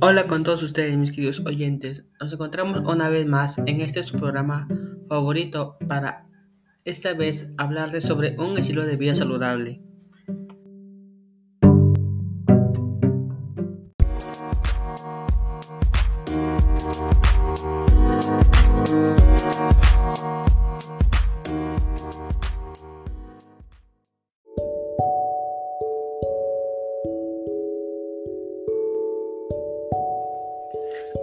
Hola con todos ustedes, mis queridos oyentes. Nos encontramos una vez más en este su programa favorito para esta vez hablarles sobre un estilo de vida saludable.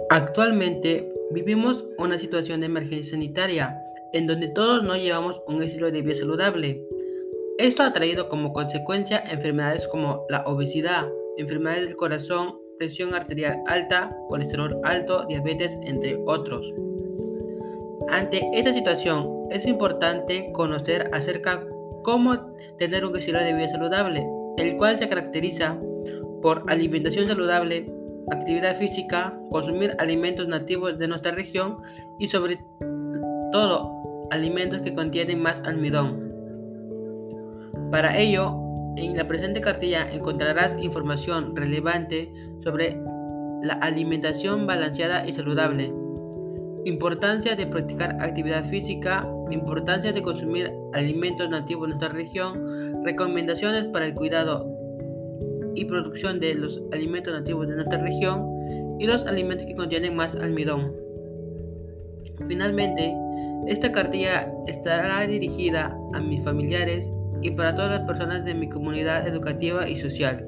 Actualmente vivimos una situación de emergencia sanitaria en donde todos no llevamos un estilo de vida saludable. Esto ha traído como consecuencia enfermedades como la obesidad, enfermedades del corazón, presión arterial alta, colesterol alto, diabetes, entre otros. Ante esta situación es importante conocer acerca cómo tener un estilo de vida saludable, el cual se caracteriza por alimentación saludable, actividad física, consumir alimentos nativos de nuestra región y sobre todo alimentos que contienen más almidón. Para ello, en la presente cartilla encontrarás información relevante sobre la alimentación balanceada y saludable, importancia de practicar actividad física, importancia de consumir alimentos nativos de nuestra región, recomendaciones para el cuidado y producción de los alimentos nativos de nuestra región y los alimentos que contienen más almidón. Finalmente, esta cartilla estará dirigida a mis familiares y para todas las personas de mi comunidad educativa y social,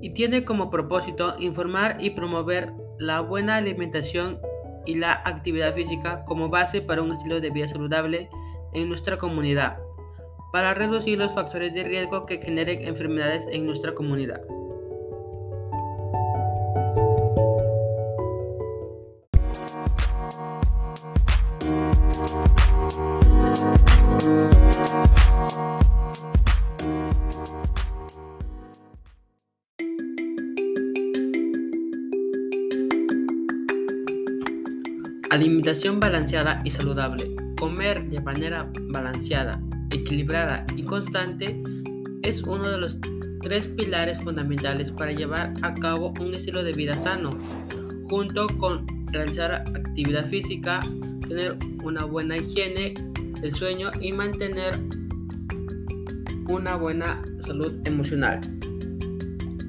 y tiene como propósito informar y promover la buena alimentación y la actividad física como base para un estilo de vida saludable en nuestra comunidad para reducir los factores de riesgo que generen enfermedades en nuestra comunidad. Alimentación balanceada y saludable. Comer de manera balanceada equilibrada y constante es uno de los tres pilares fundamentales para llevar a cabo un estilo de vida sano, junto con realizar actividad física, tener una buena higiene del sueño y mantener una buena salud emocional.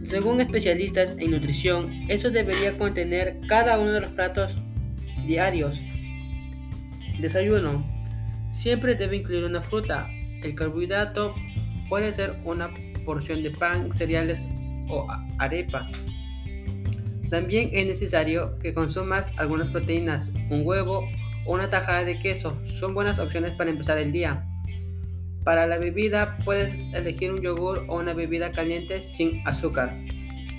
Según especialistas en nutrición, eso debería contener cada uno de los platos diarios. Desayuno. Siempre debe incluir una fruta, el carbohidrato puede ser una porción de pan, cereales o arepa. También es necesario que consumas algunas proteínas, un huevo o una tajada de queso. Son buenas opciones para empezar el día. Para la bebida puedes elegir un yogur o una bebida caliente sin azúcar.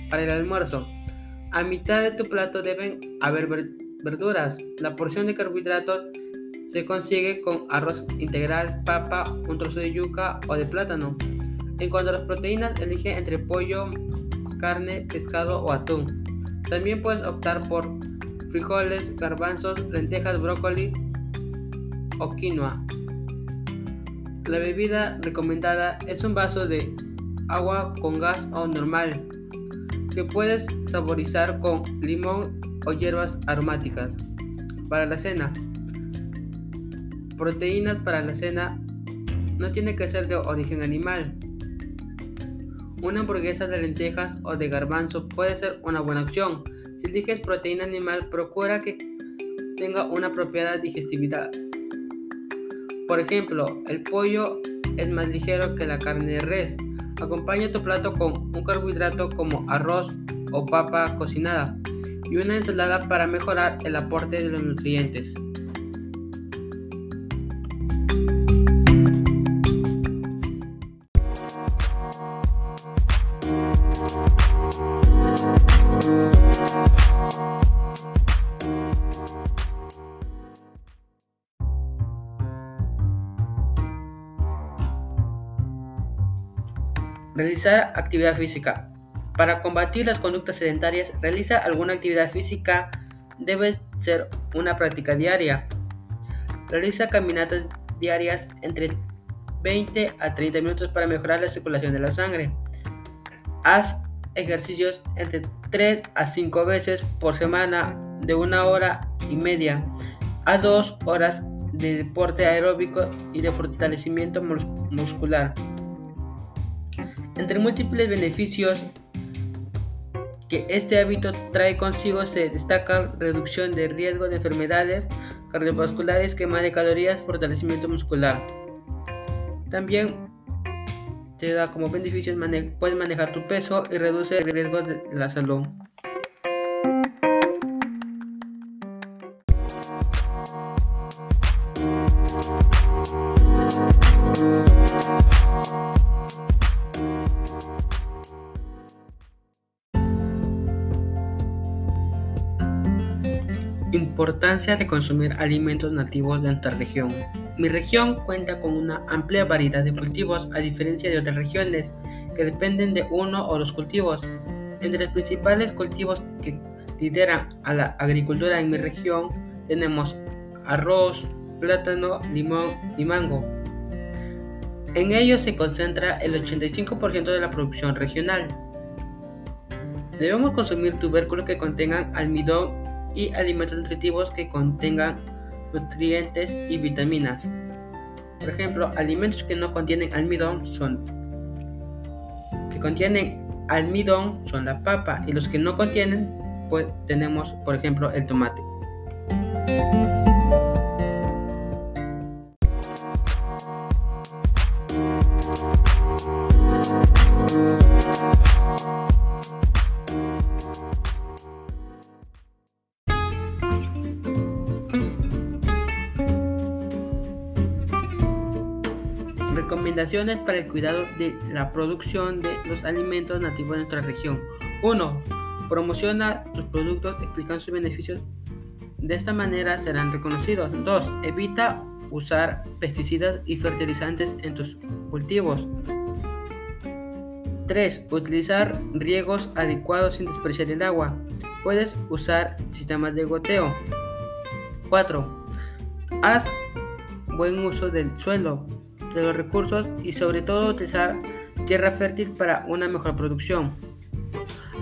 Para el almuerzo, a mitad de tu plato deben haber verduras. La porción de carbohidratos se consigue con arroz integral, papa, un trozo de yuca o de plátano. En cuanto a las proteínas, elige entre pollo, carne, pescado o atún. También puedes optar por frijoles, garbanzos, lentejas, brócoli o quinoa. La bebida recomendada es un vaso de agua con gas o normal que puedes saborizar con limón o hierbas aromáticas. Para la cena, proteínas para la cena no tiene que ser de origen animal. Una hamburguesa de lentejas o de garbanzo puede ser una buena opción. Si eliges proteína animal, procura que tenga una propiedad digestividad. Por ejemplo, el pollo es más ligero que la carne de res. Acompaña tu plato con un carbohidrato como arroz o papa cocinada y una ensalada para mejorar el aporte de los nutrientes. Realizar actividad física. Para combatir las conductas sedentarias, realiza alguna actividad física. Debe ser una práctica diaria. Realiza caminatas diarias entre 20 a 30 minutos para mejorar la circulación de la sangre. Haz ejercicios entre 3 a 5 veces por semana de una hora y media a 2 horas de deporte aeróbico y de fortalecimiento muscular. Entre múltiples beneficios que este hábito trae consigo se destaca reducción de riesgo de enfermedades cardiovasculares, quema de calorías, fortalecimiento muscular. También te da como beneficios puedes manejar tu peso y reduce el riesgo de la salud. Importancia de consumir alimentos nativos de nuestra región. Mi región cuenta con una amplia variedad de cultivos a diferencia de otras regiones que dependen de uno o dos cultivos. Entre los principales cultivos que lideran a la agricultura en mi región tenemos arroz, plátano, limón y mango. En ellos se concentra el 85% de la producción regional. Debemos consumir tubérculos que contengan almidón y alimentos nutritivos que contengan nutrientes y vitaminas. Por ejemplo, alimentos que no contienen almidón son que contienen almidón son la papa y los que no contienen pues tenemos por ejemplo el tomate. Recomendaciones para el cuidado de la producción de los alimentos nativos de nuestra región. 1. Promociona tus productos explicando sus beneficios. De esta manera serán reconocidos. 2. Evita usar pesticidas y fertilizantes en tus cultivos. 3. Utilizar riegos adecuados sin despreciar el agua. Puedes usar sistemas de goteo. 4. Haz buen uso del suelo de los recursos y sobre todo utilizar tierra fértil para una mejor producción.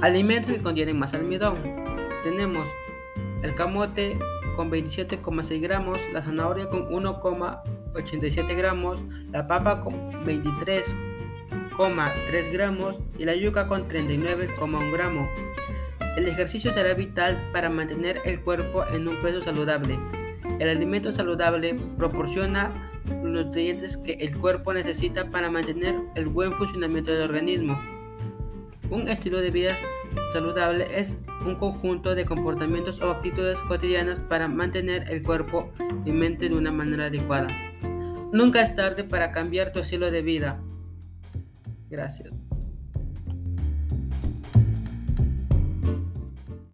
Alimentos que contienen más almidón. Tenemos el camote con 27,6 gramos, la zanahoria con 1,87 gramos, la papa con 23,3 gramos y la yuca con 39,1 gramos. El ejercicio será vital para mantener el cuerpo en un peso saludable. El alimento saludable proporciona los nutrientes que el cuerpo necesita para mantener el buen funcionamiento del organismo. Un estilo de vida saludable es un conjunto de comportamientos o actitudes cotidianas para mantener el cuerpo y mente de una manera adecuada. Nunca es tarde para cambiar tu estilo de vida. Gracias.